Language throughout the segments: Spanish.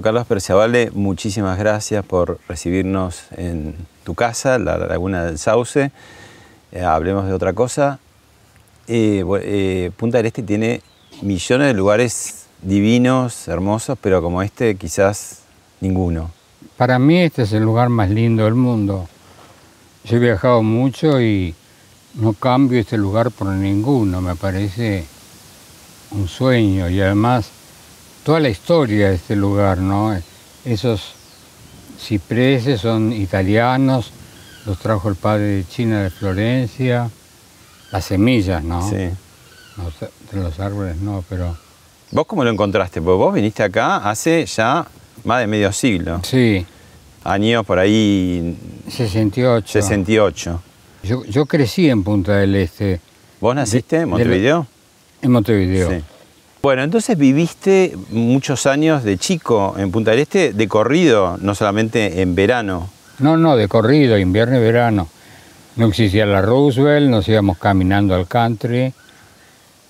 Carlos Perciavale, muchísimas gracias por recibirnos en tu casa, la Laguna del Sauce. Eh, hablemos de otra cosa. Eh, eh, Punta del Este tiene millones de lugares divinos, hermosos, pero como este quizás ninguno. Para mí este es el lugar más lindo del mundo. Yo he viajado mucho y no cambio este lugar por ninguno. Me parece un sueño y además toda la historia de este lugar, ¿no? Esos cipreses son italianos, los trajo el padre de China de Florencia. Las semillas, ¿no? Sí. De los árboles no, pero ¿Vos cómo lo encontraste? Porque vos viniste acá hace ya más de medio siglo. sí, Años por ahí 68. 68. Yo, yo crecí en Punta del Este, ¿Vos naciste de en Montevideo? en Montevideo. Sí. Bueno, entonces viviste muchos años de chico en Punta del Este, de corrido, no solamente en verano. No, no, de corrido, invierno y verano. No existía la Roosevelt, nos íbamos caminando al country.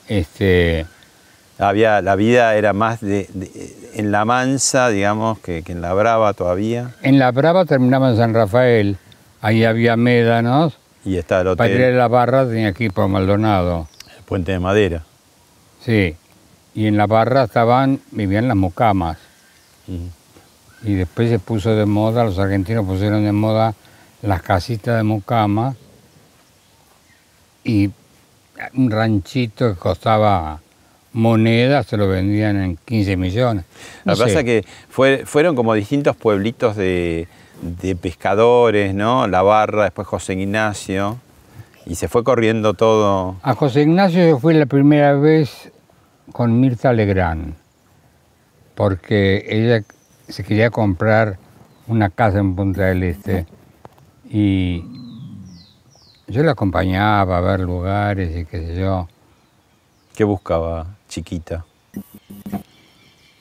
Este, Había, la vida era más de, de- en la mansa, digamos, que, que en la brava todavía. en La Brava terminaba en San Rafael. Ahí había médanos. Y está el Para ir a hotel, la barra tenía que ir por Maldonado. el puente de madera. Sí. Y en la barra estaban, vivían las mucamas. Y después se puso de moda, los argentinos pusieron de moda las casitas de mucama y un ranchito que costaba monedas se lo vendían en 15 millones. No Lo que pasa es que fue- fueron como distintos pueblitos de, de pescadores, ¿no? La Barra, después José Ignacio, y se fue corriendo todo. A José Ignacio yo fui la primera vez con Mirta Legrand, porque ella se quería comprar una casa en Punta del Este y yo la acompañaba a ver lugares y qué sé yo. ¿Qué buscaba chiquita?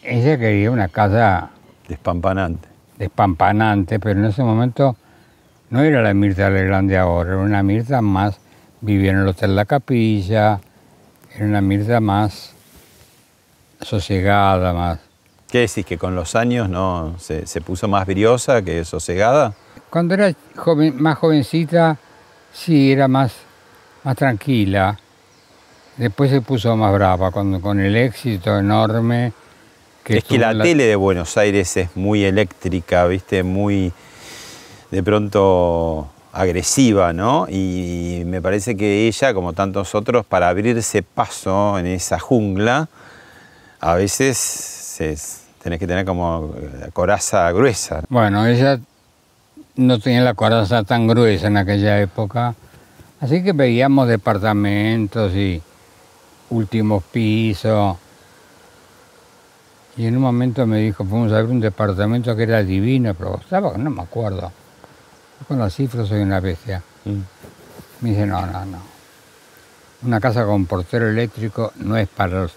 Ella quería una casa Despampanante. despampanante, pero en ese momento no era la Mirta Legrand de ahora, era una Mirta más, vivía en el Hotel La Capilla, era una Mirta más sosegada, más... ¿Qué decís? ¿Que con los años no se, se puso más briosa que sosegada? Cuando era joven- más jovencita, sí, era más, más tranquila. Después se puso más brava, cuando, con el éxito enorme que es que la, en tele de Buenos Aires es muy eléctrica, ¿viste? Muy de pronto agresiva, ¿no? Y me parece que ella, como tantos otros, para abrirse paso en esa jungla, a veces se- tenés que tener como eh, coraza gruesa. Bueno, ella no tenía la coraza tan gruesa en aquella época, así que veíamos departamentos y últimos pisos. Y en un momento me dijo, fuimos a ver un departamento que era divino, pero estaba, no me acuerdo. Con las cifras soy una bestia. Mm. Me dice, no, no, no. Una casa con portero eléctrico no es para los.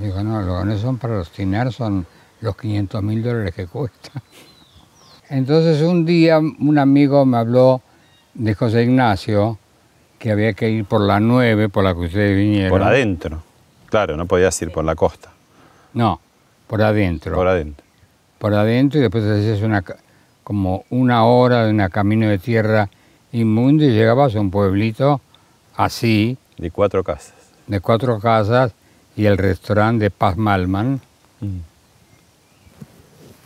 Digo, no, lo que no son para los tinar son los 500 mil dólares que cuesta. Entonces un día un amigo me habló de José Ignacio, que había que ir por la 9, por la que ustedes vinieron. Por adentro. Claro, no podías ir por la costa. No, por adentro. Por adentro. por adentro y después hacías una, como una hora de un camino de tierra inmundo y llegabas a un pueblito así, De cuatro casas. de cuatro casas y el restaurante de Paz Malman.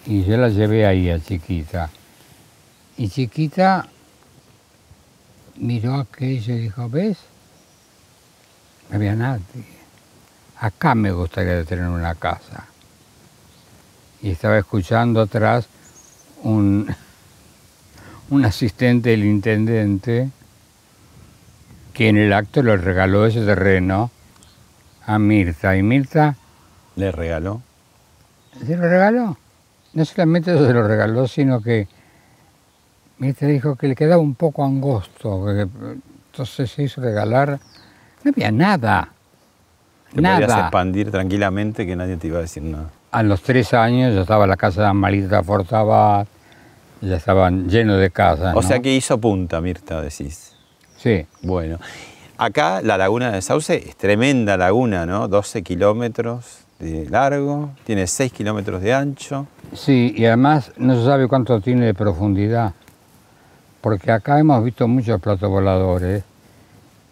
Y yo la llevé ahí a chiquita. Y chiquita miró aquello y dijo, ¿ves? No había nadie. Acá me gustaría tener una casa. Y estaba escuchando atrás un, un asistente del intendente que en el acto le regaló ese terreno a Mirta. Y Mirta Le regaló. se lo regaló. No solamente se lo regaló, sino que Mirta dijo que le quedaba un poco angosto. que- entonces se hizo regalar. No había nada. Te podías nada. expandir tranquilamente que nadie te iba a decir nada. A los tres años ya estaba la casa de Amarita Fortabat, ya estaban llenos de casas. O sea que hizo punta, Mirta, decís. Sí, Bueno, acá la laguna de Sauce es tremenda laguna, ¿no? 12 kilómetros de largo, tiene 6 kilómetros de ancho. sí, y además no se sabe cuánto tiene de profundidad, porque acá hemos visto muchos platos voladores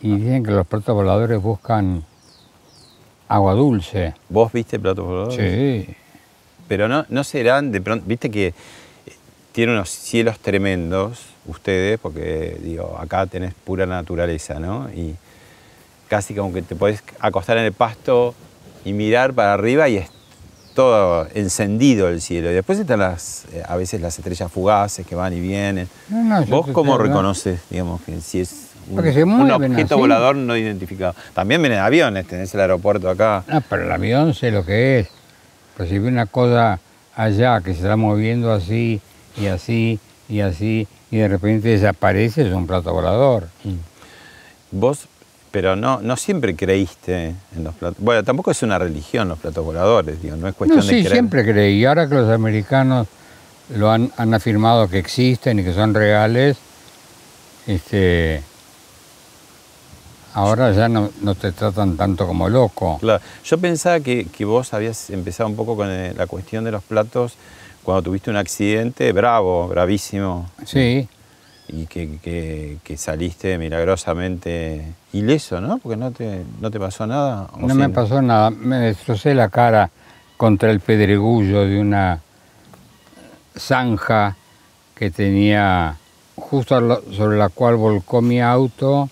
y dicen que los platos voladores buscan agua dulce. ¿Vos viste platos voladores? Sí, Pero no, no serán de pronto, viste que tiene unos cielos tremendos ustedes, porque digo, acá tenés pura naturaleza, ¿no? Y casi como que te podés acostar en el pasto y mirar para arriba y es todo encendido el cielo. Y después están las, eh, a veces las estrellas fugaces que van y vienen. No, no, yo ¿Vos cómo estoy reconoces, digamos, que si es un, objeto así. volador no identificado? También vienen aviones, tenés el aeropuerto acá. Ah, pero el avión sé lo que es. Pero si ve una cosa allá que se está moviendo así y así y así y de repente desaparece, es un plato volador. Vos, pero no, no siempre creíste en los platos. Bueno, tampoco es una religión los platos voladores, digo, no es cuestión No, de sí, creer. siempre creí. Y ahora que los americanos lo han, han afirmado que existen y que son reales, este, ahora ya no, no te tratan tanto como loco. Claro, Yo pensaba que, que vos habías empezado un poco con eh, la cuestión de los platos cuando tuviste un accidente bravo, bravísimo, Sí, y que, que- que saliste milagrosamente ileso, ¿no? Porque no te, no te pasó nada. ¿o no me pasó nada. Me destrocé la cara contra el pedregullo de una zanja que tenía justo sobre la cual volcó mi auto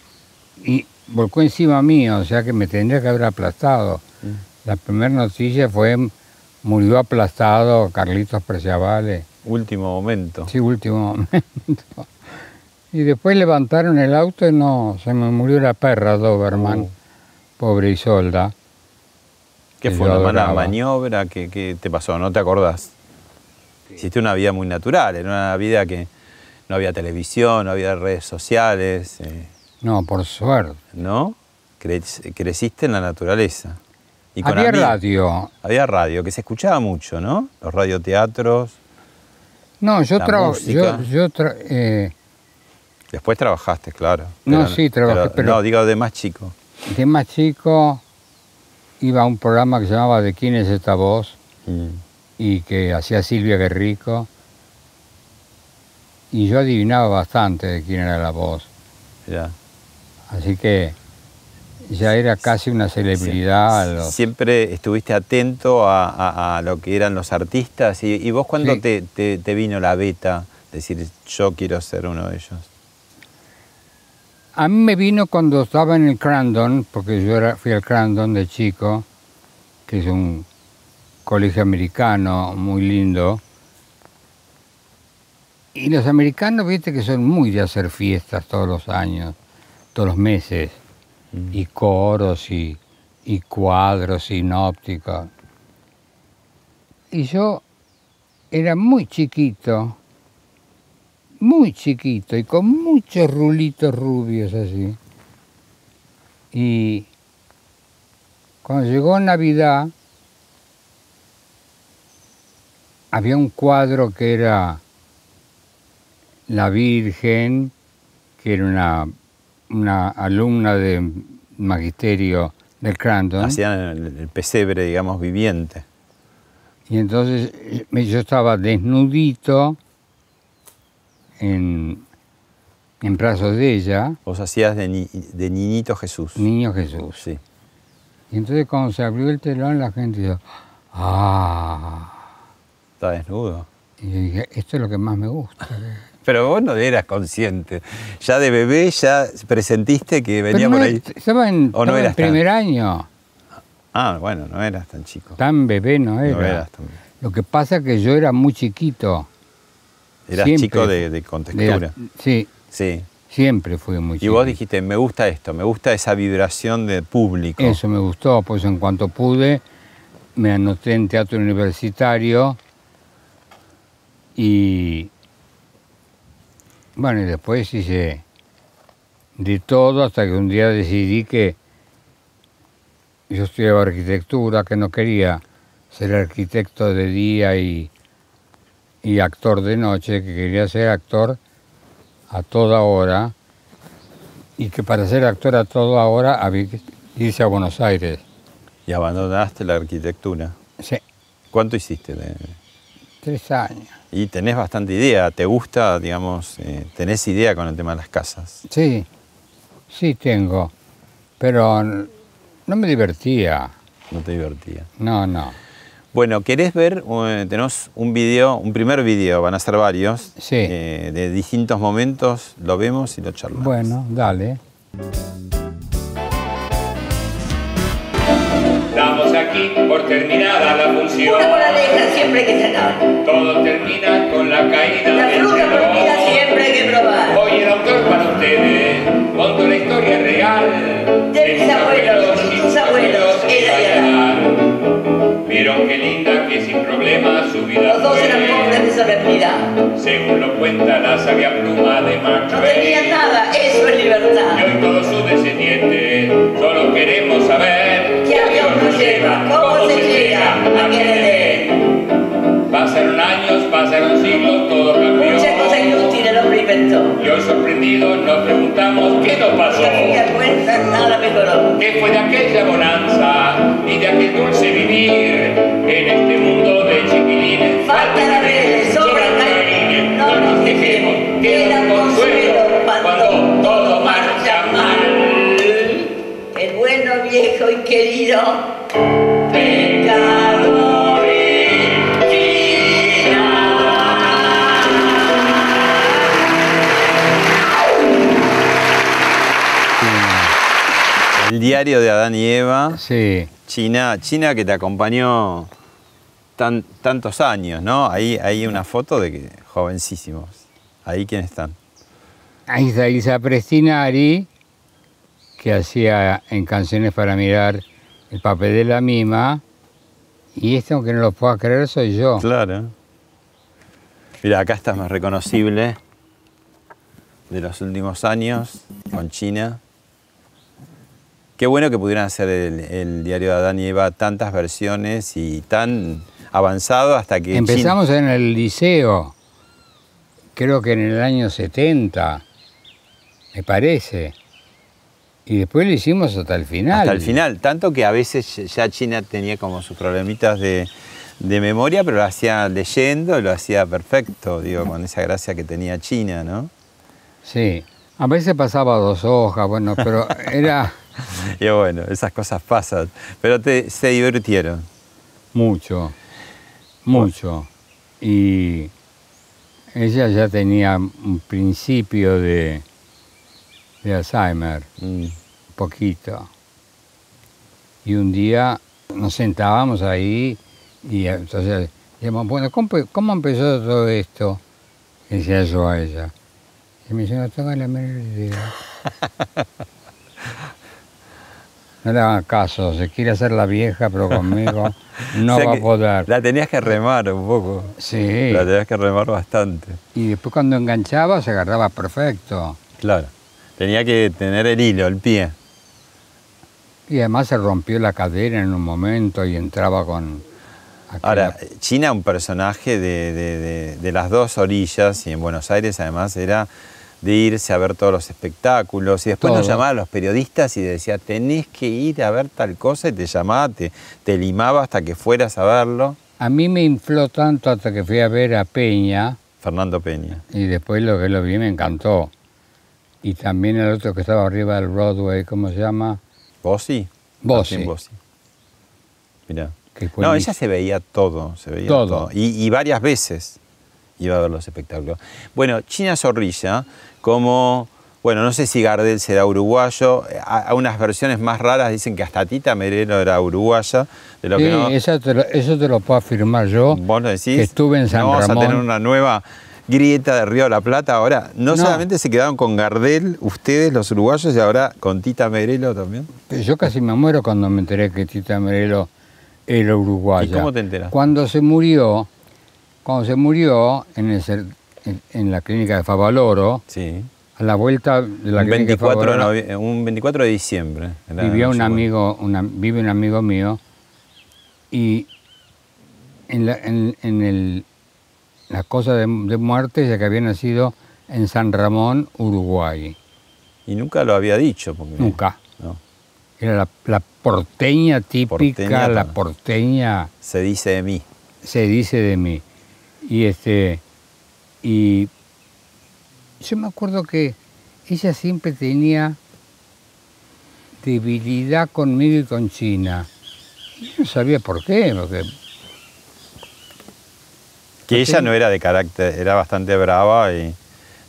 y volcó encima mío, o sea que me tendría que haber aplastado. Mm. La primera noticia fue murió aplastado Carlitos Preciavale. Último momento. Sí, último momento. Y después levantaron el auto y no, se me murió la perra Doberman, Uh. pobre Isolda. ¿Qué fue? ¿Una mala maniobra? ¿Qué, qué te pasó? ¿No te acordás? Hiciste una vida muy natural, era una vida que no había televisión, no había redes sociales, eh, No, por suerte. ¿no? Cre- creciste en la naturaleza. Y con Había amigos. radio. Había radio, que se escuchaba mucho, ¿no? Los radioteatros. No, yo trabajo. tra- eh, Después trabajaste, claro. No, sí, trabajé, pero- No, digo de más chico. de más chico iba a un programa que se llamaba ¿De quién es esta voz? Mm. y que hacía Silvia Guerrico. Y yo adivinaba bastante de quién era la voz. Ya. Así que ya era casi una celebridad. los- Siempre estuviste atento a, a- a lo que eran los artistas. ¿Y, y vos cuándo Sí. te, te- te vino la beta? Decir, yo quiero ser uno de ellos. A mí me vino cuando estaba en el Crandon, porque yo era, fui al Crandon de chico, que es un colegio americano muy lindo. Y los americanos, viste que son muy de hacer fiestas todos los años, todos los meses, y coros y, y cuadros sinópticos. Y yo era muy chiquito, muy chiquito y con muchos rulitos rubios así. Y cuando llegó Navidad, había un cuadro que era la Virgen, que era una una alumna de magisterio del Cranton. Hacían el, pesebre, digamos, viviente. Y entonces eh, yo estaba desnudito en, en brazos de ella, Vos hacías de, ni- de niñito Jesús. niño Jesús. Sí. Y entonces cuando se abrió el telón la gente dijo, ¡ah! Está desnudo. Y yo dije, esto es lo que más me gusta. Pero vos no eras consciente. Ya de bebé ya presentiste que venía no por ahí. Estaba en, ¿O no en eras tan- primer año. Ah, bueno, no eras tan chico. Tan bebé no era. No eras tan... Lo que pasa es que yo era muy chiquito. Eras Siempre. chico de, de contextura. Sí, Sí. siempre fui muy Y chiquito. vos dijiste, me gusta esto, me gusta esa vibración de público. Eso me gustó, pues en cuanto pude me anoté en teatro universitario y bueno, y después hice de todo hasta que un día decidí que yo estudiaba arquitectura, que no quería ser arquitecto de día y, y actor de noche, que quería ser actor a toda hora y que para ser actor a toda hora había que irse a Buenos Aires. Y abandonaste la arquitectura. Sí, ¿Cuánto hiciste? de- tres años. Y tenés bastante idea, ¿te gusta, digamos, eh, tenés idea con el tema de las casas? Sí, sí tengo, pero no me divertía. No te divertía. No, no. Bueno, ¿querés ver? eh, tenemos un video, un primer video, van a ser varios, Sí. eh, de distintos momentos, lo vemos y lo charlamos. Bueno, dale. Aquí por terminada la función. Una moraleja siempre hay que sacar. Todo termina con la caída La fruta prohibida siempre hay que probar. Hoy el autor para ustedes contó la historia real De mis abuelos y tus abuelos, y. Vieron qué linda que sin problemas su vida Los dos eran pobres de solemnidad. Según lo cuenta la sabia pluma de Mark No tenían nada, eso es Y libertad. hoy todos sus descendientes solo queremos saber ¿Qué avión nos lleva? ¿Cómo se llega a Edén? Pasaron años, pasaron siglos, todo cambió. Muchas cosas inútiles el hombre inventó. Y hoy sorprendidos nos preguntamos qué nos pasó. Nada mejoró. ¿Qué fue de aquella bonanza y de aquel dulce vivir en este mundo de chiquilines? Faltan abeles, sobran caínes, no nos dejemos, queda consuelo viejo y querido, pecado El diario de Adán y Eva, Sí, China, China que te acompañó tan, tantos años, ¿no? Ahí hay una foto de que jovencísimos. Ahí quiénes están. ahí está Isa Prestinari, que hacía en Canciones para Mirar el papel de la mima, y este, aunque no lo pueda creer, soy yo. Claro. Mira, acá estás más reconocible de los últimos años con China. Qué bueno que pudieran hacer el, el diario de Adán y Eva tantas versiones y tan avanzado hasta que China- Empezamos en el liceo, creo que en el año 70, me parece. Y después lo hicimos hasta el final. hasta el final. Tanto que a veces ya China tenía como sus problemitas de, de memoria, pero lo hacía leyendo, lo hacía perfecto, digo, con esa gracia que tenía China, ¿no? Sí. A veces pasaba dos hojas, bueno, pero era Y bueno, esas cosas pasan. Pero te, se divirtieron. mucho, mucho. Y ella ya tenía un principio de, de Alzheimer, Mm. un poquito. Y un día nos sentábamos ahí y entonces decíamos, bueno, ¿cómo, cómo empezó todo esto? Y decía yo a ella. Y me dice, no tengo la menor idea. No le hagan caso, se quiere hacer la vieja, pero conmigo no O sea va a poder. La tenías que remar un poco. Sí. La tenías que remar bastante. Y después cuando enganchaba se agarraba perfecto. Claro. Tenía que tener el hilo, el pie. Y además se rompió la cadera en un momento y entraba con, Aquella- Ahora, China, un personaje de, de- de- de las dos orillas, y en Buenos Aires además era de irse a ver todos los espectáculos, y después nos Todo. llamaba a los periodistas y decía, tenés que ir a ver tal cosa, y te llamaba, te, te limaba hasta que fueras a verlo. A mí me infló tanto hasta que fui a ver a Peña Fernando Peña. y después lo que lo vi me encantó. Y también el otro que estaba arriba del Broadway, ¿cómo se llama? ¿Bossi? Bossi. Bossi. Mirá. No, ella se veía todo, se veía Todo. todo. Y, y varias veces iba a ver los espectáculos. Bueno, China Zorrilla, como, bueno, no sé si Gardel será uruguayo, a, a unas versiones más raras dicen que hasta Tita Merelo era uruguaya, de lo Sí, que no... esa te lo- eso te lo puedo afirmar yo. Vos lo decís. que estuve en San no vamos a tener una nueva grieta de Río de la Plata. Ahora, no, No. solamente se quedaron con Gardel, ustedes los uruguayos, y ahora con Tita Merelo también. Yo casi me muero cuando me enteré que Tita Merelo era uruguaya. ¿Y cómo te enteraste? Cuando se murió, cuando se murió en, el cer- en, en la clínica de Favaloro, Sí. a la vuelta de la Un clínica 24, de Favaloro, un 24 de diciembre. Vivía un amigo, una- vive un amigo mío y en la, en el, la cosa de, de muerte ya que había nacido en San Ramón, Uruguay. Y nunca lo había dicho. Porque, Nunca. no. Era la, la porteña típica, Porteña, la porteña Se dice de mí. se dice de mí. Y este y yo me acuerdo que ella siempre tenía debilidad conmigo y con China. Yo no sabía por qué, porque Que Porque- ella no era de carácter, era bastante brava y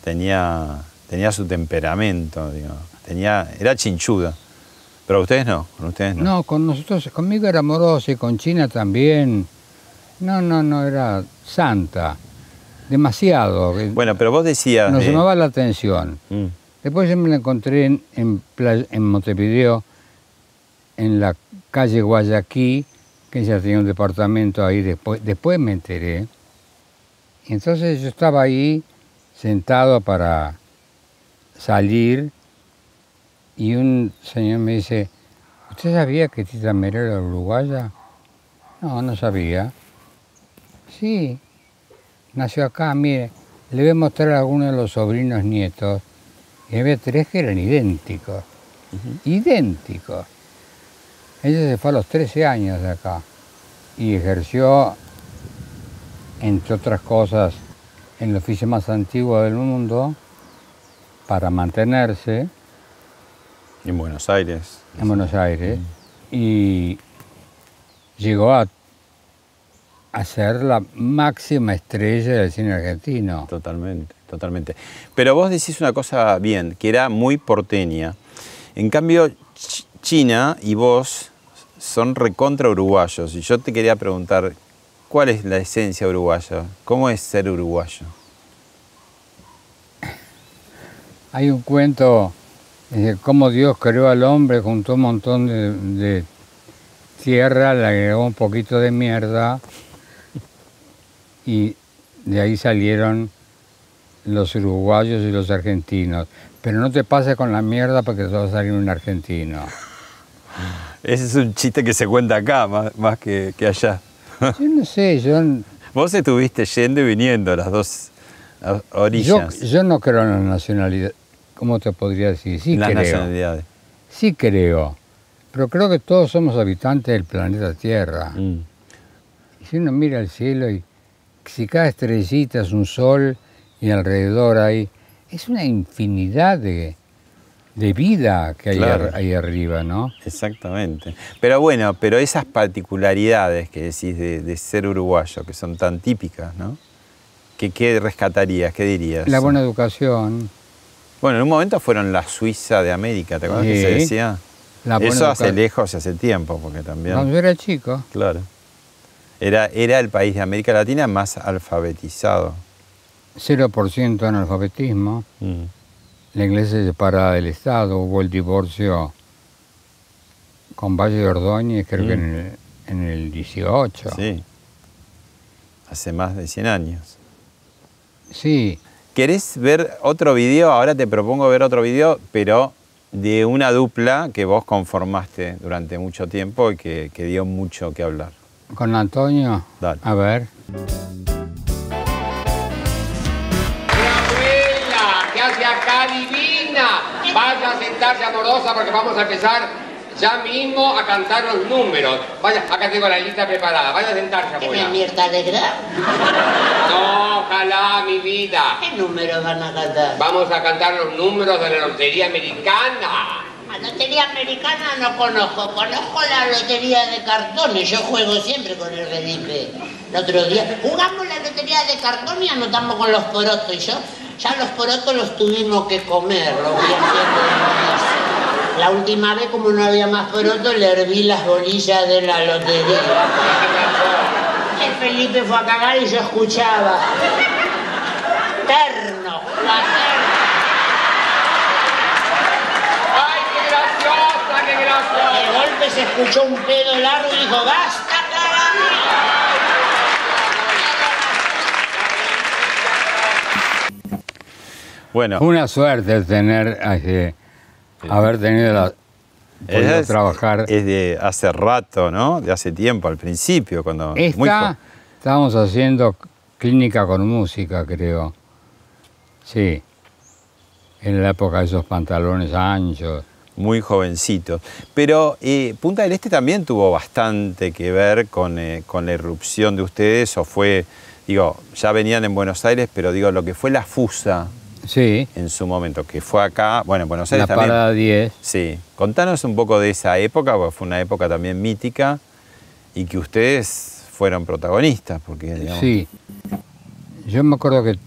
tenía, tenía su temperamento, digo. Tenía, era chinchuda. Pero ustedes no, con ustedes no. no, con nosotros, conmigo era amorosa y con China también. No, no, no, era santa. Demasiado. Bueno, pero vos decías. Nos llamaba la atención. Mm, Después yo me la encontré en, en, Playa- en Montevideo, en la calle Guayaquil, que ella tenía un departamento ahí, después, después me enteré. Y entonces yo estaba ahí sentado para salir y un señor me dice, ¿usted sabía que Tita Merelo era uruguaya? No, no sabía. Sí, nació acá, mire, le voy a mostrar a algunos de los sobrinos nietos. Y había tres que eran idénticos. Idénticos. Ella se fue a los 13 años de acá y ejerció, entre otras cosas, en el oficio más antiguo del mundo para mantenerse en Buenos Aires. en Buenos Aires y llegó a, a ser la máxima estrella del cine argentino. Totalmente, totalmente. Pero vos decís una cosa bien, que era muy porteña. En cambio, Ch- China y vos son recontra uruguayos. Y yo te quería preguntar, ¿cuál es la esencia uruguaya? ¿Cómo es ser uruguayo? Hay un cuento de cómo Dios creó al hombre, juntó un montón de, de tierra, le agregó un poquito de mierda y de ahí salieron los uruguayos y los argentinos. Pero no te pases con la mierda porque te va a salir un argentino. Ese es un chiste que se cuenta acá, más, más que, que allá. Yo no sé, yo, Vos estuviste yendo y viniendo a las dos a- yo, orillas, yo no creo en la nacionalidad. ¿Cómo te podría decir? Sí las creo. nacionalidades. Sí creo. Pero creo que todos somos habitantes del planeta Tierra. Mm. Y si uno mira al cielo y si cada estrellita es un sol y alrededor hay... Es una infinidad de, de vida que hay Claro. ahí arriba, ¿no? Exactamente. Pero bueno, pero esas particularidades que decís de, de ser uruguayo, que son tan típicas, ¿no? ¿Qué, qué rescatarías? ¿Qué dirías? La buena educación, Bueno, en un momento fueron la Suiza de América, ¿te acuerdas que se decía? la Eso hace lejos y hace tiempo, porque también. Cuando yo era chico, Claro. Era, era el país de América Latina más alfabetizado. 0% analfabetismo, Mm. La iglesia separada del Estado, hubo el divorcio con Valle de Ordóñez, creo que Mm. en el, en el 18. Sí. Hace más de 100 años. Sí, ¿Querés ver otro video? Ahora te propongo ver otro video, pero de una dupla que vos conformaste durante mucho tiempo y que, que dio mucho que hablar. con Antonio. Dale. A ver. Sentarse amorosa porque vamos a empezar ya mismo a cantar los números. Vaya, acá tengo la lista preparada. Vaya a sentarse, ¿Qué me abuela. mierda alegrar? No, ojalá, mi vida. ¿Qué número van a cantar? Vamos a cantar los números de la lotería americana. La lotería americana no conozco, conozco la lotería de cartones, yo juego siempre con el Felipe. El otro día jugamos la lotería de cartón y anotamos con los porotos y yo ya los porotos los tuvimos que comer, los vi haciendo de. La última vez como no había más porotos le herví las bolillas de la lotería. El Felipe fue a cagar y yo escuchaba. Terno. ¡Ay, qué graciosa, qué De graciosa! golpe se escuchó un pedo largo y dijo, ¡basta, Bueno, Una suerte tener, eh, haber tenido la, podido es, trabajar. es de hace rato, ¿no? De hace tiempo, al principio, cuando... Esta, estábamos haciendo clínica con música, creo. Sí. En la época de esos pantalones anchos. muy jovencito. Pero eh, Punta del Este también tuvo bastante que ver con, eh, con la irrupción de ustedes, o fue, digo, ya venían en Buenos Aires, pero digo, lo que fue la FUSA Sí. en su momento, que fue acá, bueno, en Buenos Aires La también. parada 10. Sí, contanos un poco de esa época, porque fue una época también mítica y que ustedes fueron protagonistas, porque digamos, Sí. Yo me acuerdo que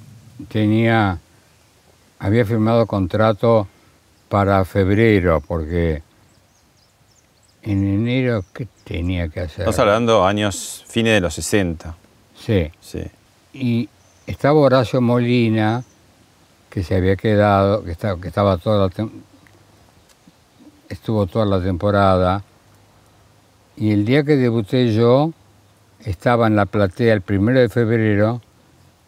tenía, había firmado contrato para febrero, porque en enero, ¿qué tenía que hacer? estamos hablando años, fines de los 60. Sí. Sí. Y estaba Horacio Molina, que se había quedado, que estaba, estuvo toda la temporada. Y el día que debuté yo, estaba en la platea el primero de febrero,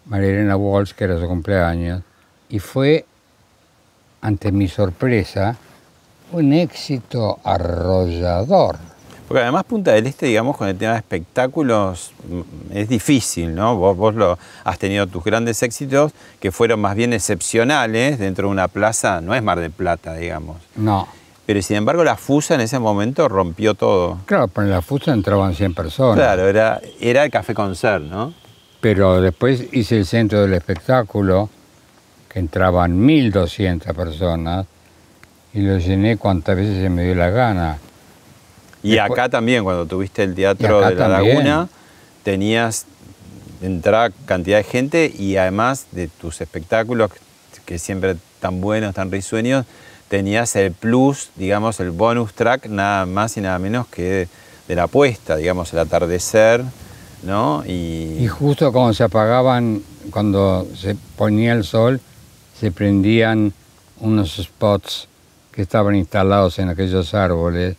María Elena Walsh, que era su cumpleaños, y fue, ante mi sorpresa, un éxito arrollador. Porque además Punta del Este, digamos, con el tema de espectáculos mm, es difícil, ¿no? Vos, vos lo, has tenido tus grandes éxitos que fueron más bien excepcionales dentro de una plaza, no es Mar del Plata, digamos. No, Pero sin embargo la FUSA en ese momento rompió todo. claro, pero en la fusta entraban 100 personas. Claro, era, era el Café Concert, ¿no? Pero después hice el centro del espectáculo, que entraban 1.200 personas, y lo llené cuantas veces se me dio la gana. Y Después- acá también, cuando tuviste el Teatro de la también. Laguna, tenías entrada cantidad de gente y además de tus espectáculos, que siempre tan buenos, tan risueños, tenías el plus, digamos, el bonus track, nada más y nada menos que de la puesta, digamos, el atardecer, ¿no? Y, Y justo cuando se apagaban, cuando se ponía el sol, se prendían unos spots que estaban instalados en aquellos árboles,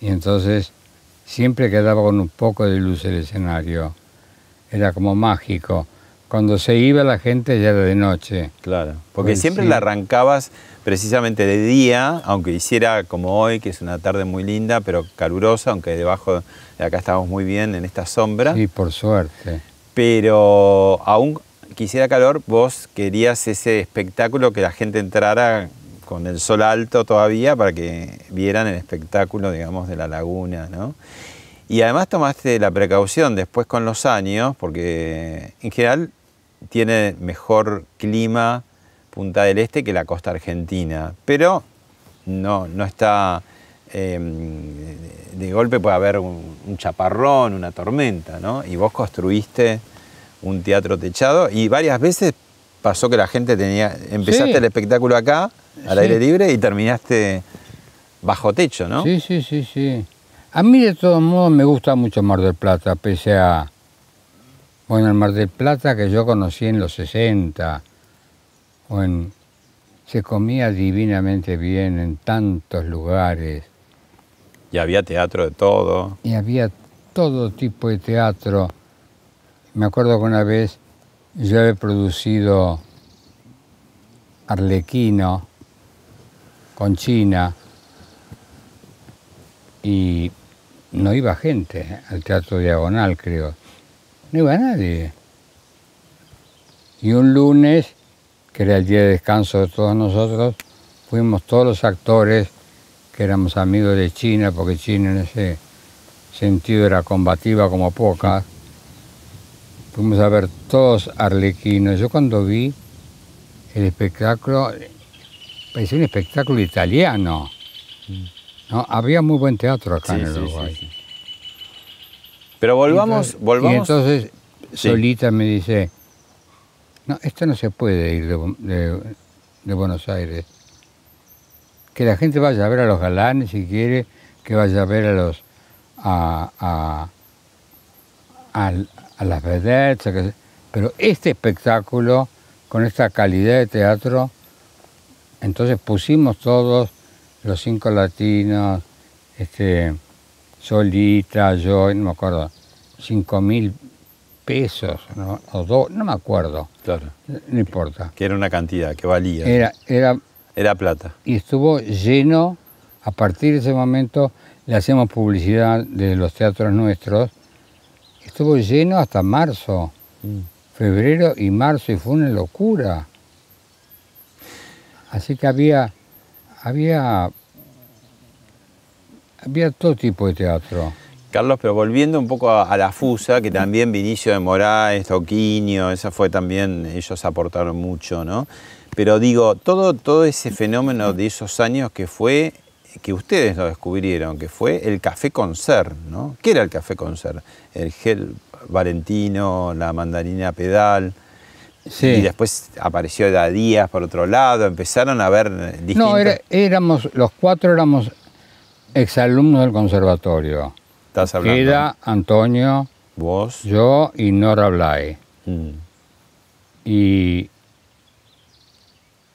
y entonces siempre quedaba con un poco de luz el escenario. Era como mágico. Cuando se iba la gente ya era de noche. Claro, porque Pues siempre sí. la arrancabas precisamente de día, aunque hiciera como hoy, que es una tarde muy linda, pero calurosa, aunque debajo de acá estamos muy bien en esta sombra. Sí, por suerte. Pero aún quisiera calor, vos querías ese espectáculo que la gente entrara con el sol alto todavía para que vieran el espectáculo, digamos, de la laguna, ¿no? Y además tomaste la precaución después con los años, porque en general tiene mejor clima Punta del Este que la costa argentina, pero no, no está, eh, de golpe puede haber un, un chaparrón, una tormenta, ¿no? Y vos construiste un teatro techado y varias veces pasó que la gente tenía, empezaste Sí. el espectáculo acá, al Sí. aire libre, y terminaste bajo techo, ¿no? Sí, sí, sí, sí. A mí de todos modos me gusta mucho Mar del Plata, pese a... Bueno, el Mar del Plata que yo conocí en los 60, o en- se comía divinamente bien en tantos lugares Y había teatro de todo. y había todo tipo de teatro. Me acuerdo que una vez yo he producido Arlequino con China y no iba gente ¿eh? al Teatro Diagonal, creo. No iba nadie. Y un lunes, que era el día de descanso de todos nosotros, fuimos todos los actores que éramos amigos de China, porque China en ese sentido era combativa como pocas. Fuimos a ver todos arlequinos. Yo cuando vi el espectáculo, parecía un espectáculo italiano. ¿no? Había muy buen teatro acá Sí, en sí, Uruguay. sí. Pero volvamos, Y volvamos. entonces Sí. Solita me dice, no, esto no se puede ir de, Bu- de- de Buenos Aires. Que la gente vaya a ver a los galanes si quiere, que vaya a ver a los a, a, a- a las vedettes, pero este espectáculo, con esta calidad de teatro, entonces pusimos todos los cinco latinos, este, Solita, yo, no me acuerdo, cinco mil pesos, ¿no? o dos, no me acuerdo, Claro, no importa. que era una cantidad, que valía. Era, era, Era plata. y estuvo lleno, a partir de ese momento le hacemos publicidad de los teatros nuestros, estuvo lleno hasta marzo, febrero y marzo, y fue una locura. Así que había, había, había todo tipo de teatro. Carlos, pero volviendo un poco a, a la FUSA, que también Vinicio de Moraes, Toquinho, esa fue también, ellos aportaron mucho, ¿no? Pero digo, todo, todo ese fenómeno de esos años que fue, que ustedes lo descubrieron, que fue el café concert, ¿no? ¿Qué era el café concert? El gel valentino, la mandarina pedal, Sí. y después apareció Da Díaz por otro lado, empezaron a ver distintos... No, era- éramos, los cuatro éramos exalumnos del conservatorio. Estás hablando, Era Antonio, vos... yo y Nora Blay. Mm. Y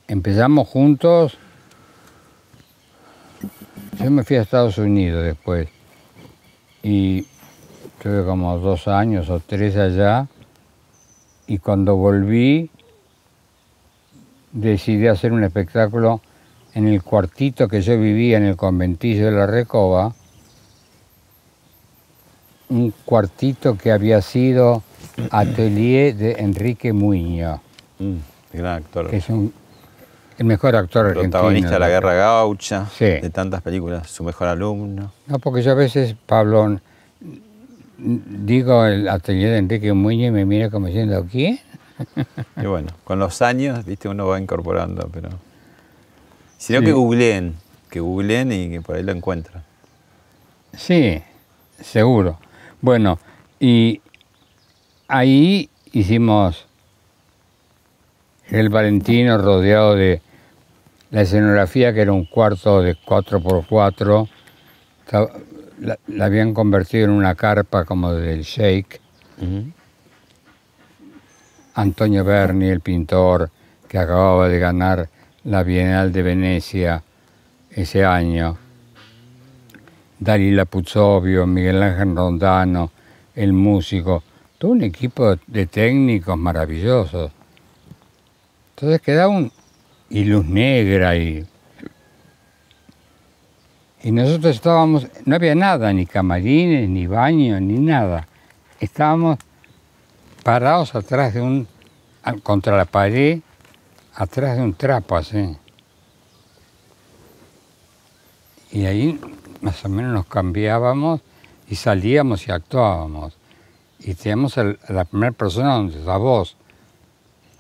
empezamos juntos. Yo me fui a Estados Unidos después. Y tuve como dos años o tres allá. Y cuando volví, decidí hacer un espectáculo en el cuartito que yo vivía en el conventillo de la Recoba. Un cuartito que había sido atelier de Enrique Muñoz Mm, gran actor. que es un, el mejor actor argentino. protagonista de la Guerra Gaucha, Sí. de tantas películas, su mejor alumno. No, porque yo a veces, Pablo, digo el atelier de Enrique Muñoz y me mira como diciendo, ¿quién? Y bueno, con los años, viste, uno va incorporando, pero. Sino Sí. que googleen, que googleen y que por ahí lo encuentran. Sí, seguro. Bueno, y ahí hicimos el Valentino rodeado de la escenografía, que era un cuarto de 4x4. Estaba- La, la habían convertido en una carpa como del Shake. Antonio Berni, el pintor que acababa de ganar la Bienal de Venecia ese año. Dalila Puzzovio, Miguel Ángel Rondano, el músico, todo un equipo de técnicos maravillosos. Entonces quedaba un. Y luz negra y. Y nosotros estábamos. no había nada, ni camarines, ni baños, ni nada. Estábamos parados atrás de un. a- contra la pared, atrás de un trapo así. Y ahí más o menos nos cambiábamos y salíamos y actuábamos. Y teníamos a la primera persona donde está vos.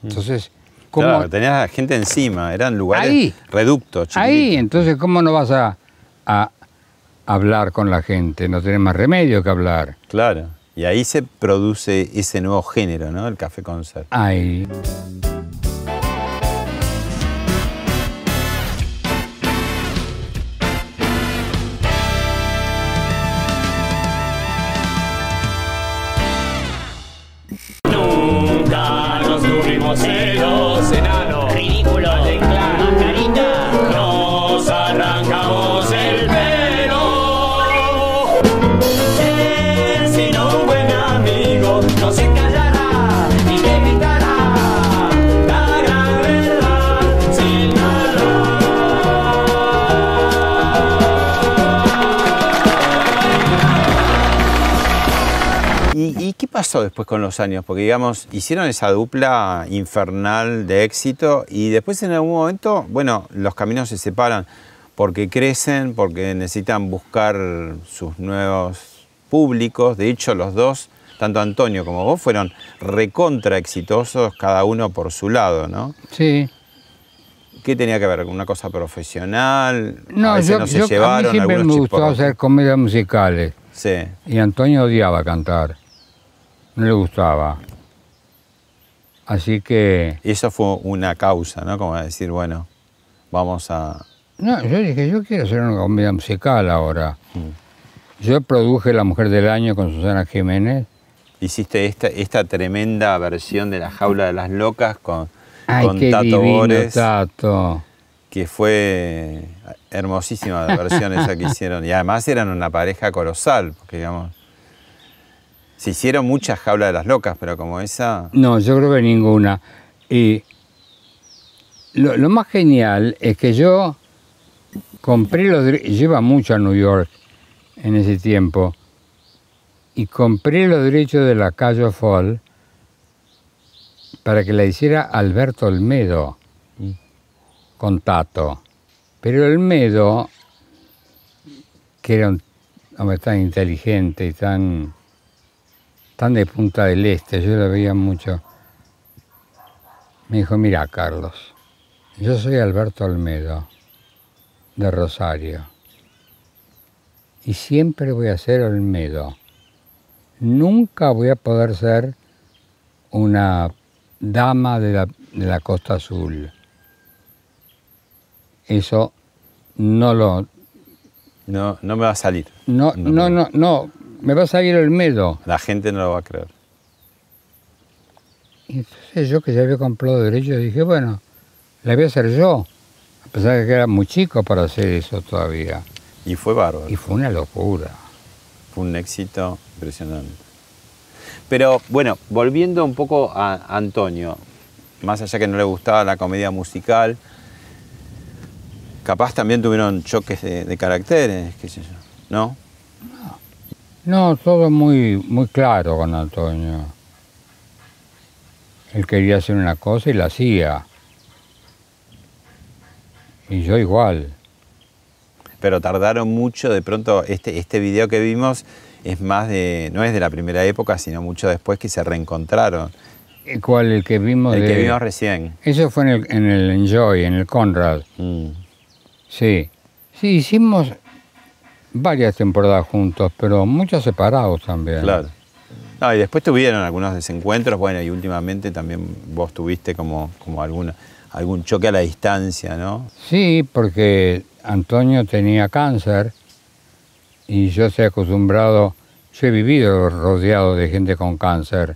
Entonces, ¿cómo, Claro, tenías gente encima, eran lugares Ahí. reductos, ahí, entonces, ¿cómo no vas a, a hablar con la gente? No tenés más remedio que hablar. Claro. Y ahí se produce ese nuevo género, ¿no? El café concert. Ahí. Pasó después con los años? Porque, digamos, hicieron esa dupla infernal de éxito y después en algún momento, bueno, los caminos se separan porque crecen, porque necesitan buscar sus nuevos públicos. De hecho, los dos, tanto Antonio como vos, fueron recontra exitosos, cada uno por su lado, ¿no? Sí. ¿Qué tenía que ver? ¿Una cosa profesional? No, a veces yo, no se yo- a llevaron, mí siempre me gustó hacer comedias musicales. Sí. Y Antonio odiaba cantar. No le gustaba. Así que. Y eso fue una causa, ¿no? Como decir, bueno, vamos a. No, yo dije, yo quiero hacer una comedia musical ahora. Mm. Yo produje La Mujer del Año con Susana Jiménez. Hiciste esta, esta tremenda versión de La Jaula de las Locas con, Ay, con qué Tato divino, Bores, Tato. que fue hermosísima la versión esa que hicieron. Y además eran una pareja colosal, porque digamos. Se hicieron muchas jaulas de las locas, pero como esa. No, yo creo que ninguna. Y lo, más genial es que yo compré los derechos, lleva mucho a New York en ese tiempo, y compré los derechos de la Cayo Fall para que la hiciera Alberto Olmedo con Tato. Pero Olmedo, que era un hombre tan inteligente y tan tan de Punta del Este, yo lo veía mucho. Me dijo, mira Carlos, yo soy Alberto Olmedo, de Rosario, y siempre voy a ser Olmedo. Nunca voy a poder ser una dama de la, de la Costa Azul. Eso no lo... No, no me va a salir. No, No, no, no, no, me va a salir Olmedo. La gente no lo va a creer. Y entonces yo que ya había comprado derechos dije, bueno, la voy a hacer yo. A pesar de que era muy chico para hacer eso todavía. Y fue bárbaro. Y fue una locura. Fue un éxito impresionante. Pero bueno, volviendo un poco a Antonio, más allá que no le gustaba la comedia musical, capaz también tuvieron choques de, de caracteres, qué sé yo, ¿no? No, todo muy, muy claro con Antonio. Él quería hacer una cosa y la hacía. Y yo igual. Pero tardaron mucho, de pronto este, este video que vimos es más de, no es de la primera época, sino mucho después que se reencontraron. ¿Y ¿Cuál? El que vimos El de... que vimos recién. Eso fue en el, en el Enjoy, en el Conrad. Mm. Sí. Sí, hicimos varias temporadas juntos, pero muchos separados también. Claro. No, y después tuvieron algunos desencuentros, bueno, y últimamente también vos tuviste como, como alguna, algún choque a la distancia, ¿no? Sí, porque Antonio tenía cáncer y yo estoy acostumbrado, yo he vivido rodeado de gente con cáncer,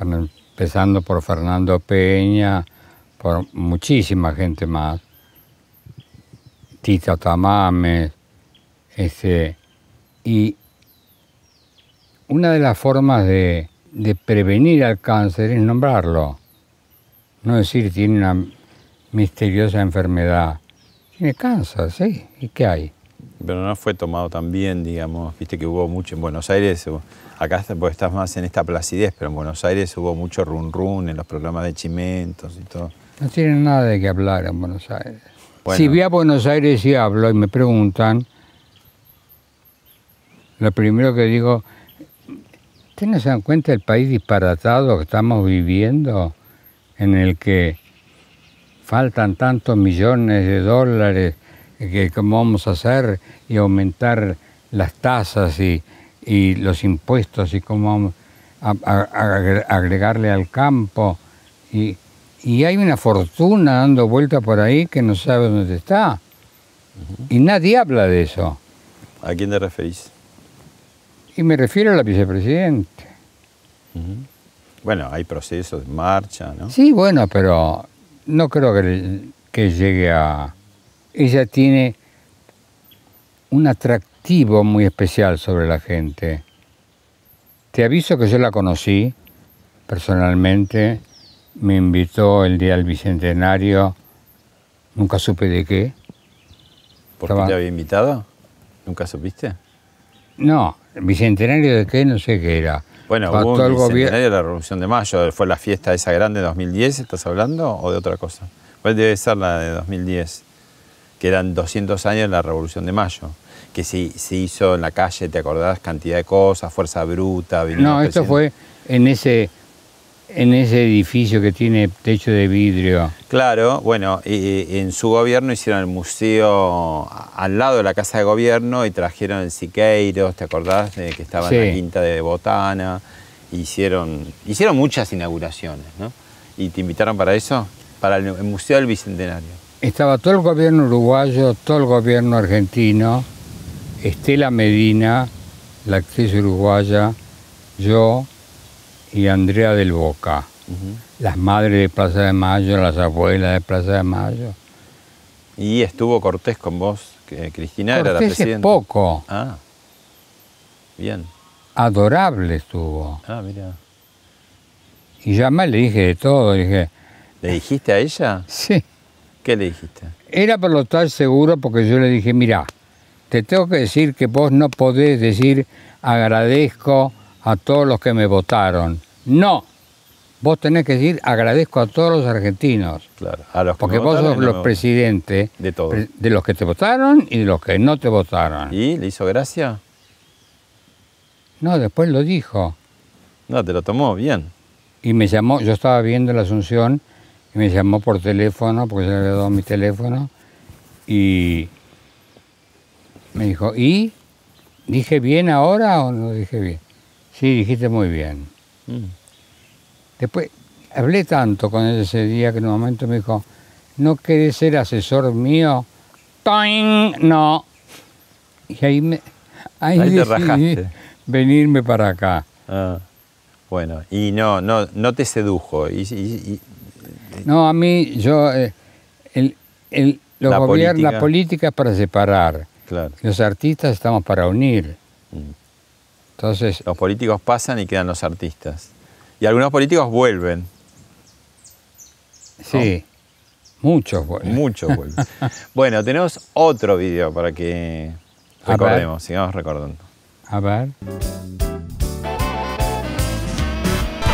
empezando por Fernando Peña, por muchísima gente más, Tita Tamames, este, y una de las formas de, de prevenir al cáncer es nombrarlo, no decir tiene una misteriosa enfermedad. Tiene cáncer, sí. ¿Y qué hay? Pero no fue tomado tan bien, digamos, viste que hubo mucho en Buenos Aires, acá porque estás más en esta placidez, pero en Buenos Aires hubo mucho run run en los programas de chimentos y todo. No tienen nada de qué hablar en Buenos Aires. Bueno. Si voy a Buenos Aires y hablo y me preguntan, lo primero que digo, ¿ustedes no se dan cuenta del país disparatado que estamos viviendo? En el que faltan tantos millones de dólares, que cómo vamos a hacer y aumentar las tasas y, y los impuestos y cómo vamos a, a- a agre- agregarle al campo. Y, y hay una fortuna dando vuelta por ahí que no sabe dónde está. Y nadie habla de eso. ¿A quién te referís? Y me refiero a la vicepresidente. Bueno, hay procesos de marcha, ¿no? Sí, bueno, pero no creo que, que llegue a... Ella tiene un atractivo muy especial sobre la gente. Te aviso que yo la conocí personalmente, me invitó el día del Bicentenario, nunca supe de qué. ¿Por qué te había invitado? ¿Nunca supiste? No, Bicentenario de qué, no sé qué era. Bueno, hubo un bicentenario de la Revolución de Mayo. ¿Fue la fiesta esa grande de 2010, estás hablando, o de otra cosa? ¿Cuál debe ser la de 2010? Que eran 200 años de la Revolución de Mayo. Que se, se hizo en la calle, ¿te acordás? Cantidad de cosas, fuerza bruta. No, esto fue en ese, en ese edificio que tiene techo de vidrio. Claro, bueno, y, y en su gobierno hicieron el museo al lado de la Casa de Gobierno y trajeron el Siqueiros, ¿te acordás? De que estaba en la quinta de Botana. Hicieron, hicieron muchas inauguraciones, ¿no? ¿Y te invitaron para eso? Para el, el Museo del Bicentenario. Estaba todo el gobierno uruguayo, todo el gobierno argentino, Estela Medina, la actriz uruguaya, yo y Andrea del Boca. Las madres de Plaza de Mayo, las abuelas de Plaza de Mayo. Y estuvo Cortés con vos, Cristina era la Cortés es presidenta. poco, Ah, bien. adorable estuvo. Ah, mira. Y ya más le dije de todo, dije, ¿Le dijiste a ella? sí. ¿Qué le dijiste? Era por lo tal seguro porque yo le dije, mira, te tengo que decir que vos no podés decir agradezco a todos los que me votaron. No, vos tenés que decir agradezco a todos los argentinos. Claro, a los que Porque me vos votaron sos no los me- presidentes De todo. pre- de los que te votaron y de los que no te votaron. ¿Y le hizo gracia? No, después lo dijo. No, te lo tomó bien. Y me llamó, yo estaba viendo la Asunción y me llamó por teléfono, porque yo le había dado mi teléfono, y me dijo, ¿y? ¿Dije bien ahora o no dije bien? Sí, dijiste muy bien. Mm. Después hablé tanto con él ese día que en un momento me dijo, ¿no querés ser asesor mío? ¡Toing! No. Y ahí, me, ahí, Ahí te rajaste. venirme para acá. Ah, bueno, y no, no, no te sedujo. Y, y- y- No, a mí, yo, eh, el, el, los La gobiernos- política. la política es para separar, claro, los artistas estamos para unir. Mm. Entonces, los políticos pasan y quedan los artistas. Y algunos políticos vuelven, sí, muchos. bueno. muchos vuelven. bueno, tenemos otro video para que recordemos, sigamos recordando. A ver,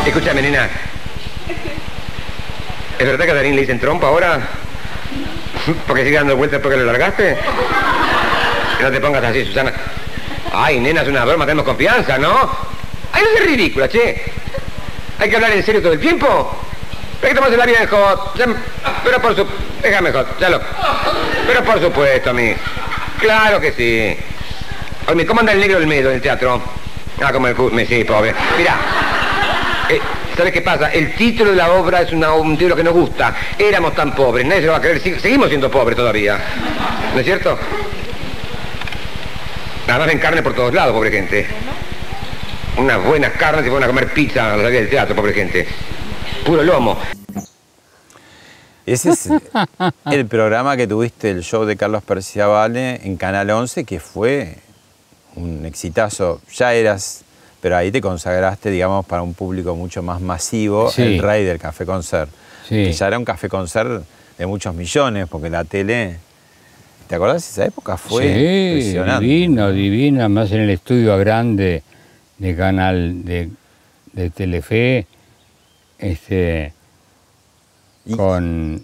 Escúchame, nena. ¿Es verdad que a Darín le dicen trompa ahora? ¿Porque sigue dando vueltas porque lo largaste? No te pongas así, Susana. Ay, nena, es una broma, tenemos confianza, ¿no? Ay, no es ridícula, che. Hay que hablar en serio todo el tiempo. Hay que tomarse la vida Pero por su... Déjame hot, ya lo... Pero por supuesto, mí. Claro que sí. Oye, ¿cómo anda el negro del medio en el teatro? Ah, como el... me- Sí, pobre. Mira, eh, ¿Sabes qué pasa? El título de la obra es un título que nos gusta. Éramos tan pobres, nadie se lo va a creer. Seguimos siendo pobres todavía. ¿No es cierto? Nada más ven carne por todos lados, pobre gente. Unas buenas carnes y van a comer pizza a la salida del teatro, pobre gente. Puro lomo. Ese es el programa que tuviste, el show de Carlos Perciavale en Canal 11, que fue un exitazo. Ya eras, pero ahí te consagraste, digamos, para un público mucho más masivo, Sí. el rey del café concert. Sí. Que ya era un café concert de muchos millones, porque la tele, ¿te acordás de esa época? Fue sí, impresionante. divino, divino, además en el estudio grande de canal de, de Telefe, este, Y- con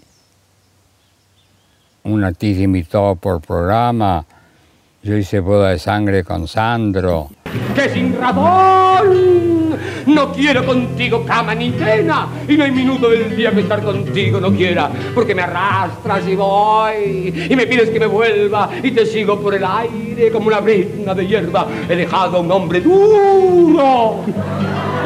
un artista invitado por programa. Yo hice boda de sangre con Sandro. que sin razón no quiero contigo cama ni cena. Y no hay minuto del día que estar contigo no quiera. Porque me arrastras y voy. Y me pides que me vuelva. Y te sigo por el aire como una brizna de hierba. He dejado a un hombre duro.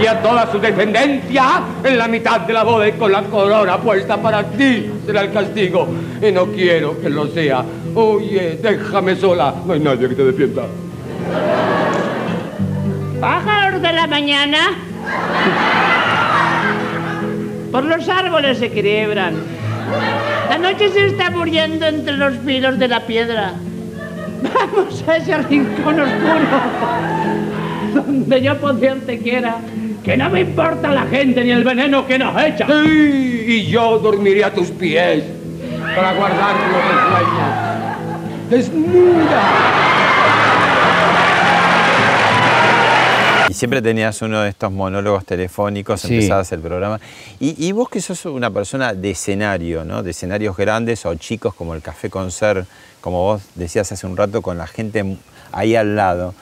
Y a toda su descendencia en la mitad de la boda y con la corona puesta para ti será el castigo. Y no quiero que lo sea. Oye déjame sola. No hay nadie que te defienda Pájaros de la mañana. Por los árboles se quiebran. La noche se está muriendo entre los filos de la piedra. Vamos a ese rincón oscuro. Donde yo poder te quiera. Que no me importa la gente ni el veneno que nos echa. Sí, y yo dormiré a tus pies para guardar lo que. Desnuda. Siempre tenías uno de estos monólogos telefónicos, Sí. empezabas el programa. Y, y vos que sos una persona de escenario, ¿no? De escenarios grandes o chicos como el Café Concert, como vos decías hace un rato, con la gente ahí al lado.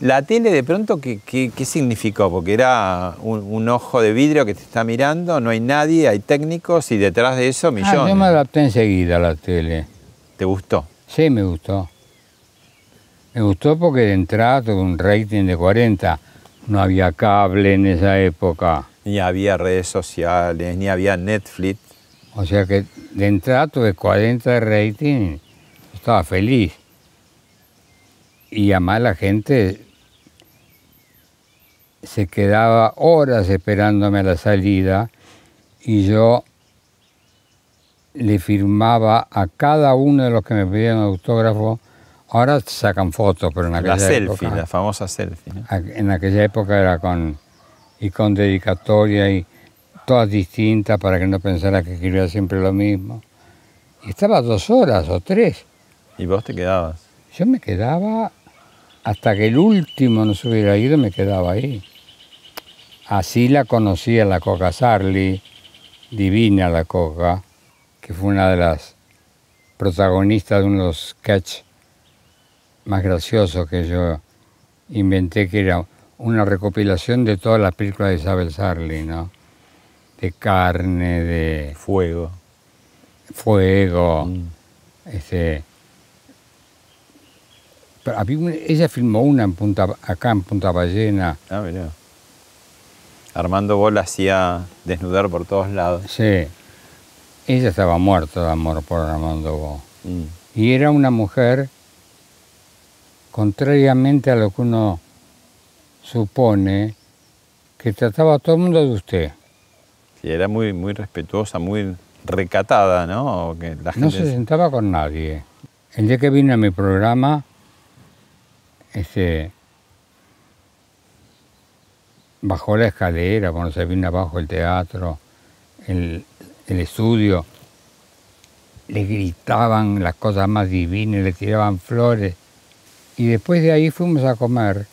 La tele de pronto, ¿qué, qué- qué significó? Porque era un, un ojo de vidrio que te está mirando, no hay nadie, hay técnicos y detrás de eso Ah, millones. yo me adapté enseguida a la tele. ¿Te gustó? Sí, me gustó. Me gustó porque de entrada tuve un rating de 40. No había cable en esa época. Ni había redes sociales, ni había Netflix. O sea que de entrada tuve 40 de rating. Estaba feliz. Y además la gente se quedaba horas esperándome a la salida y yo le firmaba a cada uno de los que me pedían autógrafo. Ahora sacan fotos, pero en aquella La selfie, época, la famosa selfie. ¿no? en aquella época era con y con dedicatoria y todas distintas para que no pensara que escribía siempre lo mismo. Y estaba dos horas o tres. Y vos te quedabas. Yo me quedaba hasta que el último no se hubiera ido, me quedaba ahí. Así la conocí a la Coca Sarli, divina la Coca, que fue una de las protagonistas de uno de los sketch más graciosos que yo inventé, que era una recopilación de todas las películas de Isabel Sarli, ¿no? De carne, de Fuego. fuego, Mm. este, una- ella filmó una en Punta, acá en Punta Ballena, Ah, mirá. Armando Bola hacía desnudar por todos lados. sí. Ella estaba muerta de amor por Armando Bo. Mm. Y era una mujer, contrariamente a lo que uno supone, que trataba a todo el mundo de usted. Sí, era muy, muy respetuosa, muy recatada, ¿no? Que la No gente se sentaba con nadie. El día que vino a mi programa, este, bajó la escalera, cuando se vino abajo el teatro, el, el estudio, le gritaban las cosas más divinas, le tiraban flores. Y después de ahí fuimos a comer.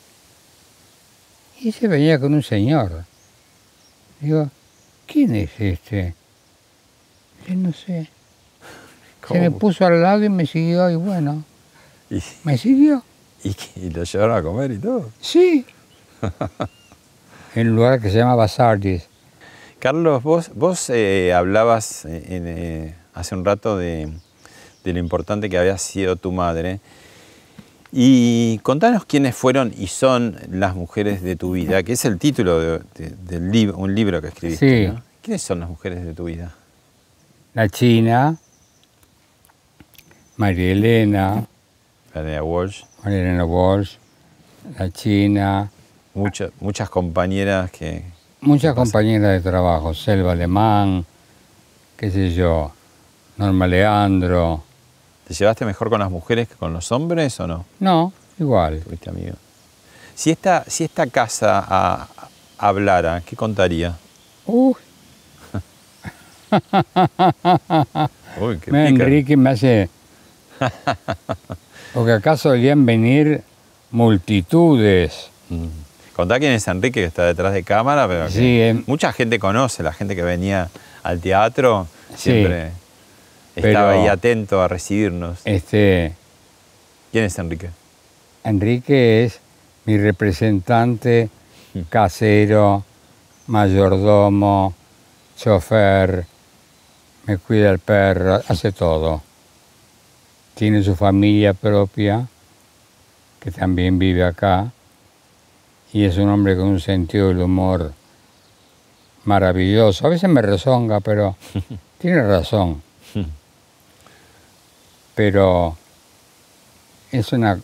Y se venía con un señor. Digo, ¿quién es este? Yo no sé. Se me ¿Cómo? puso al lado y me siguió y bueno, Y, me siguió. y, y lo llevaron a comer y todo. Sí. en un lugar que se llama Basardis. Carlos, vos, vos eh, hablabas eh, eh, hace un rato de, de lo importante que había sido tu madre. Y contanos quiénes fueron y son las mujeres de tu vida, que es el título de, de- del libro, un libro que escribiste. Sí. ¿no? ¿Quiénes son las mujeres de tu vida? La China, María Elena, Valeria Walsh, María Elena Walsh, la China, muchas muchas compañeras que... muchas compañeras de trabajo, Selva Alemán, qué sé yo, Norma Leandro. ¿Te llevaste mejor con las mujeres que con los hombres o no? No, igual. Tuviste amigos. Si esta, si esta casa ah, hablara, ¿qué contaría? Uy, Uy, qué pica. Enrique me hace... Porque acá solían venir multitudes. Mm. Contá quién es Enrique que está detrás de cámara, pero que Sí, em- mucha gente conoce, la gente que venía al teatro siempre estaba pero- ahí atento a recibirnos. Este, ¿Quién es Enrique? Enrique es mi representante casero, mayordomo, chofer, me cuida el perro, hace todo. Tiene su familia propia, que también vive acá, y es un hombre con un sentido del humor maravilloso. A veces me rezonga, pero tiene razón. Pero es una,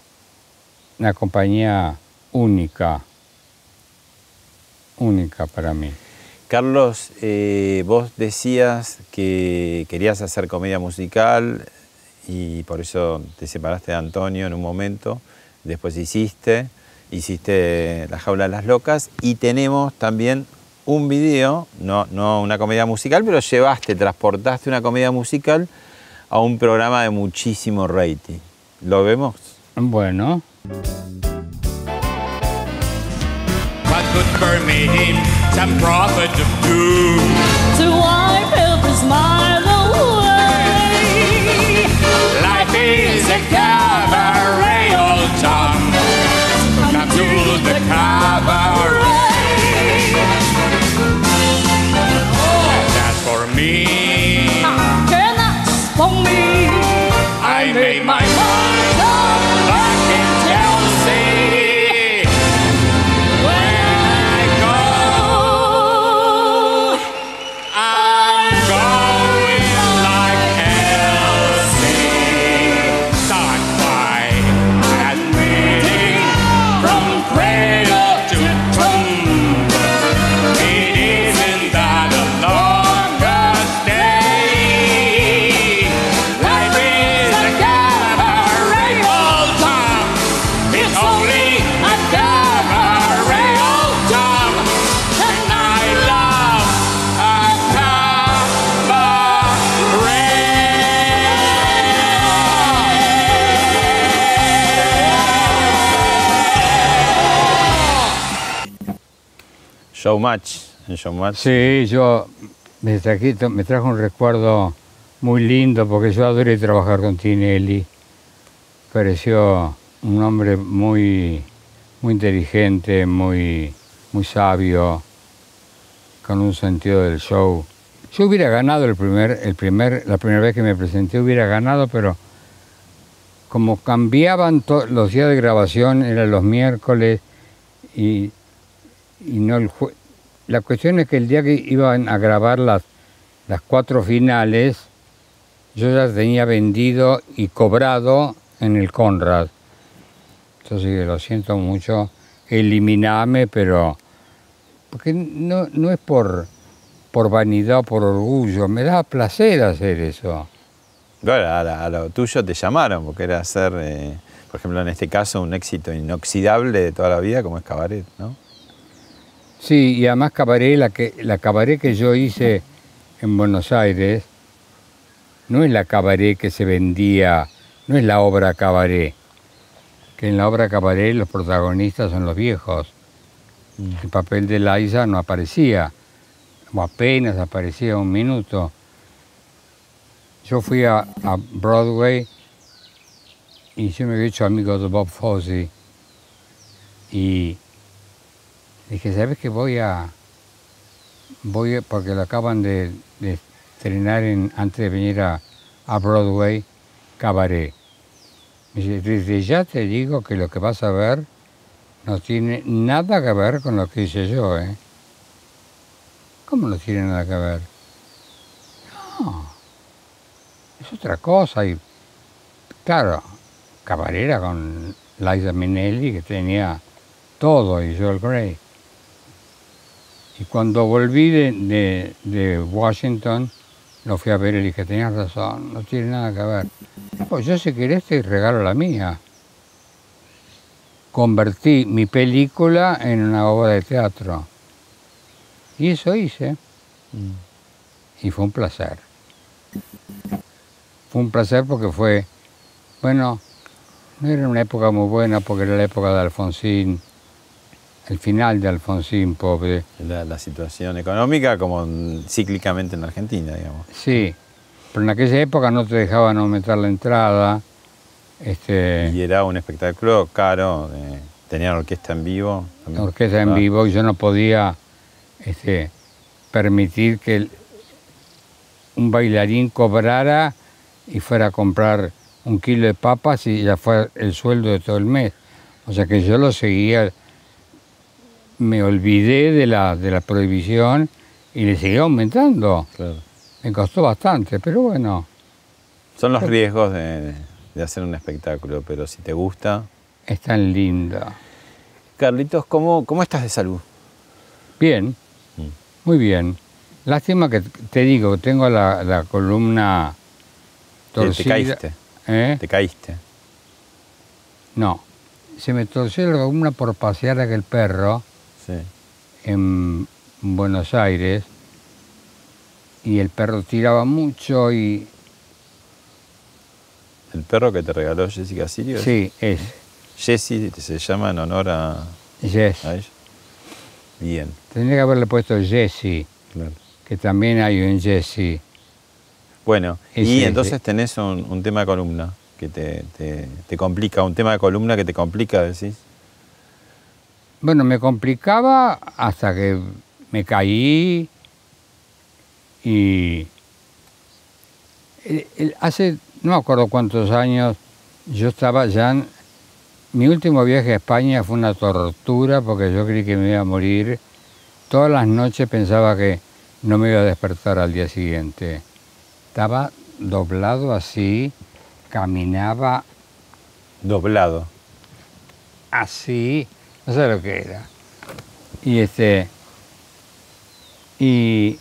una compañía única, única para mí. Carlos, eh, vos decías que querías hacer comedia musical y por eso te separaste de Antonio en un momento, después hiciste, hiciste La Jaula de las Locas y tenemos también un video, no, no una comedia musical, pero llevaste, transportaste una comedia musical a un programa de muchísimo rating. ¿Lo vemos? Bueno, what for me. I made my Showmatch. Showmatch. Sí, yo me, traje- me trajo un recuerdo muy lindo porque yo adoré trabajar con Tinelli. Pareció un hombre muy, muy inteligente, muy, muy sabio, con un sentido del show. Yo hubiera ganado el primer, el primer, la primera vez que me presenté, hubiera ganado, pero como cambiaban los días de grabación, eran los miércoles y, y no el jue- La cuestión es que el día que iban a grabar las, las cuatro finales, yo ya tenía vendido y cobrado en el Conrad. Entonces lo siento mucho, eliminame, pero porque no, no es por, por vanidad o por orgullo, me da placer hacer eso. Bueno, a, lo tuyo te llamaron, porque era hacer, eh, por ejemplo, en este caso, un éxito inoxidable de toda la vida, como es Cabaret, ¿no? Sí, y además cabaret, la, que, la cabaret que yo hice en Buenos Aires, no es la cabaret que se vendía, no es la obra cabaret, que en la obra cabaret los protagonistas son los viejos. El papel de Liza no aparecía, o apenas aparecía un minuto. Yo fui a, Broadway y yo me había hecho amigo de Bob Fosse y Dije, ¿sabes qué? Voy a. Voy porque lo acaban de, de antes de venir a, Broadway, Cabaret. Me dice, desde ya te digo que lo que vas a ver no tiene nada que ver con lo que hice yo, ¿eh? ¿Cómo no tiene nada que ver? No, es otra cosa. Y claro, Cabaret era con Liza Minnelli, que tenía todo, y Joel Grey. Y cuando volví de, de- de Washington, lo fui a ver y le dije, tenías razón, no tiene nada que ver. Pues yo si querés te regalo la mía. Convertí mi película en una obra de teatro. Y eso hice. Y fue un placer. Fue un placer porque fue, bueno, no era una época muy buena porque era la época de Alfonsín, el final de Alfonsín, pobre. La, la situación económica como en- cíclicamente en Argentina, digamos. Sí, pero en aquella época no te dejaban aumentar la entrada. Este, Y era un espectáculo caro, eh, tenían orquesta en vivo. también. orquesta en vivo y yo no podía este, permitir que el- un bailarín cobrara y fuera a comprar un kilo de papas y ya fue el sueldo de todo el mes. O sea que yo lo seguía, me olvidé de la, de la prohibición y le seguía aumentando. claro. Me costó bastante, pero bueno, Son los riesgos de, de hacer un espectáculo, pero si te gusta. es tan lindo. Carlitos, ¿cómo, cómo estás de salud? Bien, muy bien. Lástima que te digo, tengo la, la columna Te- te torcida. caíste. ¿Eh? Te caíste. No, se me torció la columna por pasear a aquel perro Sí. en Buenos Aires y el perro tiraba mucho y El perro que te regaló Jessica Sirio. sí, es, Jessie se llama en honor a, yes. a ella. Bien, Tendría que haberle puesto claro. que también hay un Jesse. Bueno, y ese. entonces tenés un, un tema de columna que te, te- te complica, un tema de columna que te complica, decís. Bueno, me complicaba hasta que me caí y el- el- hace no me acuerdo cuántos años yo estaba ya en- mi último viaje a España fue una tortura porque yo creí que me iba a morir. Todas las noches pensaba que no me iba a despertar al día siguiente. Estaba doblado así, caminaba Doblado. así, no sé lo que era. Y este, y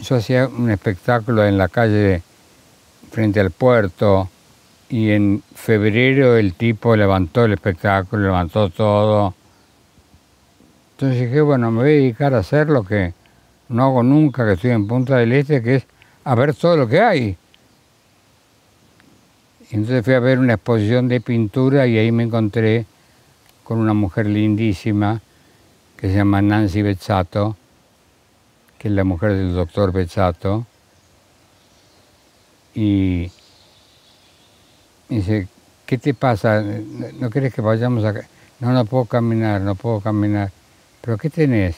yo hacía un espectáculo en la calle frente al puerto y en febrero el tipo levantó el espectáculo, levantó todo. Entonces dije, bueno, me voy a dedicar a hacer lo que no hago nunca que estoy en Punta del Este, que es a ver todo lo que hay. Entonces fui a ver una exposición de pintura y ahí me encontré con una mujer lindísima que se llama Nancy Bezzato, que es la mujer del doctor Bezzato. Y dice, ¿qué te pasa? ¿No, quieres que vayamos acá? No, no puedo caminar, no puedo caminar. ¿Pero qué tenés?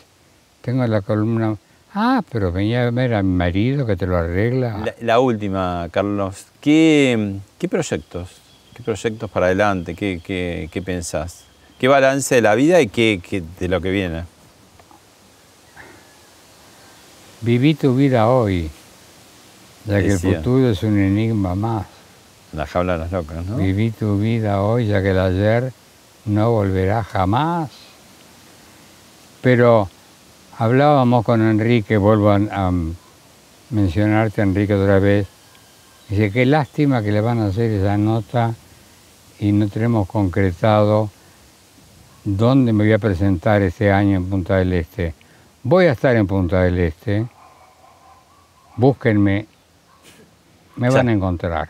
Tengo la columna... Ah, pero venía a ver a mi marido que te lo arregla. La, la última, Carlos. ¿Qué, qué proyectos? ¿Qué proyectos para adelante? ¿Qué, qué, qué pensás? ¿Qué balance de la vida y qué, qué de lo que viene? Viví tu vida hoy, ya que el futuro es un enigma más. La jaula de las locas, ¿no? Viví tu vida hoy, ya que el ayer no volverá jamás. Pero hablábamos con Enrique, vuelvo a, a mencionarte Enrique otra vez. Dice, qué lástima que le van a hacer esa nota y no tenemos concretado dónde me voy a presentar este año en Punta del Este. Voy a estar en Punta del Este. Búsquenme. Me van a encontrar.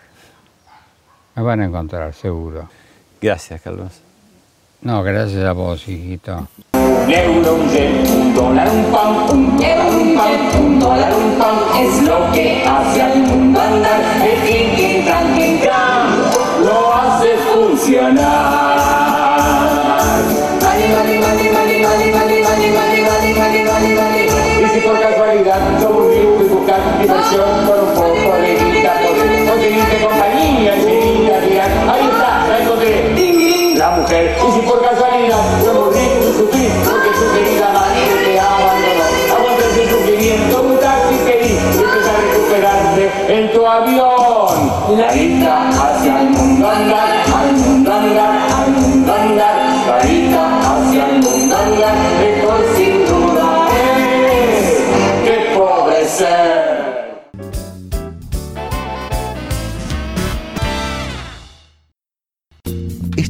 Me van a encontrar, seguro. Gracias, Carlos. No, gracias a vos, hijito. Un euro, un yen, un dólar, un un euro, un pound, un dólar, un es lo que hace al mundo andar. El king, king, can, king, can, lo hace funcionar. Y si por casualidad somos ricos y buscar diversión por un poco